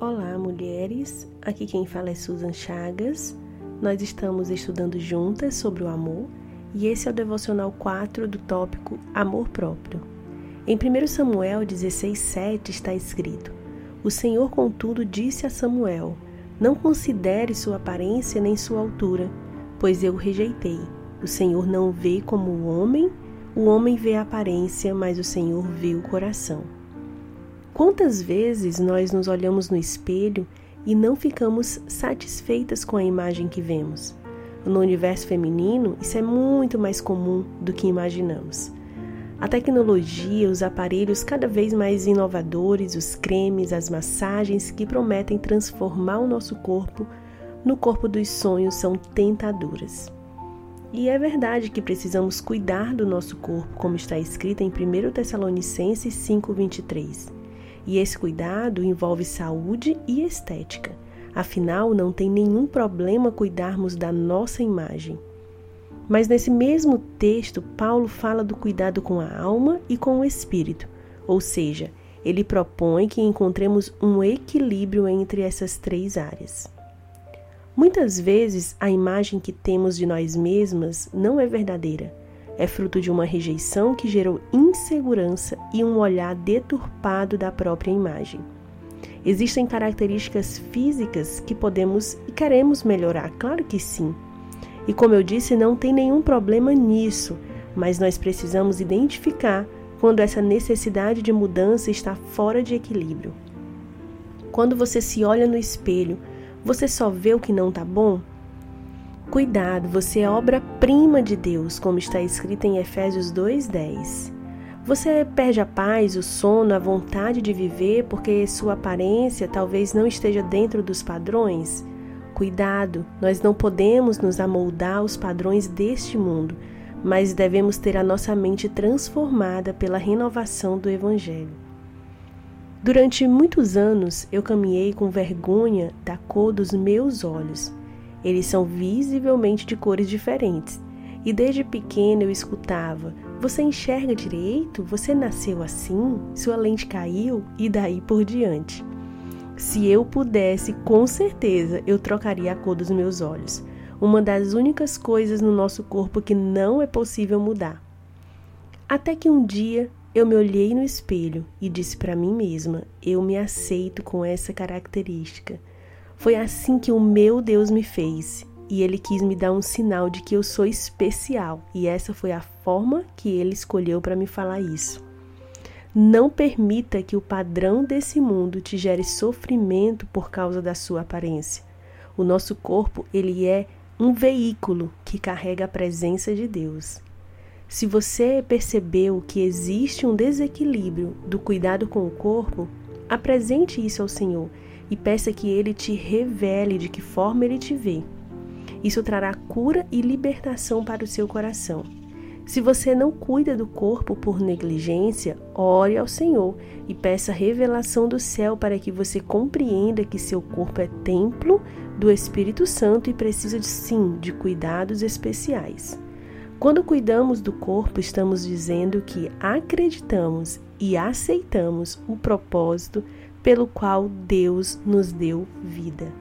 Olá, mulheres. Aqui quem fala é Susan Chagas. Nós estamos estudando juntas sobre o amor e esse é o devocional 4 do tópico Amor próprio. Em 1 Samuel 16:7 está escrito: O Senhor, contudo, disse a Samuel: Não considere sua aparência nem sua altura, pois eu o rejeitei. O Senhor não vê como o homem, o homem vê a aparência, mas o Senhor vê o coração. Quantas vezes nós nos olhamos no espelho e não ficamos satisfeitas com a imagem que vemos? No universo feminino, isso é muito mais comum do que imaginamos. A tecnologia, os aparelhos cada vez mais inovadores, os cremes, as massagens que prometem transformar o nosso corpo no corpo dos sonhos são tentadoras. E é verdade que precisamos cuidar do nosso corpo, como está escrito em 1 Tessalonicenses 5:23. E esse cuidado envolve saúde e estética. Afinal, não tem nenhum problema cuidarmos da nossa imagem. Mas nesse mesmo texto, Paulo fala do cuidado com a alma e com o espírito, ou seja, ele propõe que encontremos um equilíbrio entre essas três áreas. Muitas vezes a imagem que temos de nós mesmas não é verdadeira é fruto de uma rejeição que gerou insegurança e um olhar deturpado da própria imagem. Existem características físicas que podemos e queremos melhorar, claro que sim. E como eu disse, não tem nenhum problema nisso, mas nós precisamos identificar quando essa necessidade de mudança está fora de equilíbrio. Quando você se olha no espelho, você só vê o que não está bom? Cuidado, você é obra-prima de Deus, como está escrito em Efésios 2:10. Você perde a paz, o sono, a vontade de viver porque sua aparência talvez não esteja dentro dos padrões? Cuidado, nós não podemos nos amoldar aos padrões deste mundo, mas devemos ter a nossa mente transformada pela renovação do Evangelho. Durante muitos anos eu caminhei com vergonha da cor dos meus olhos eles são visivelmente de cores diferentes. E desde pequena eu escutava: Você enxerga direito? Você nasceu assim? Sua lente caiu? E daí por diante. Se eu pudesse, com certeza eu trocaria a cor dos meus olhos. Uma das únicas coisas no nosso corpo que não é possível mudar. Até que um dia eu me olhei no espelho e disse para mim mesma: Eu me aceito com essa característica. Foi assim que o meu Deus me fez, e ele quis me dar um sinal de que eu sou especial, e essa foi a forma que ele escolheu para me falar isso. Não permita que o padrão desse mundo te gere sofrimento por causa da sua aparência. O nosso corpo, ele é um veículo que carrega a presença de Deus. Se você percebeu que existe um desequilíbrio do cuidado com o corpo, apresente isso ao Senhor e peça que ele te revele de que forma ele te vê. Isso trará cura e libertação para o seu coração. Se você não cuida do corpo por negligência, ore ao Senhor e peça revelação do céu para que você compreenda que seu corpo é templo do Espírito Santo e precisa de, sim de cuidados especiais. Quando cuidamos do corpo, estamos dizendo que acreditamos e aceitamos o propósito pelo qual Deus nos deu vida.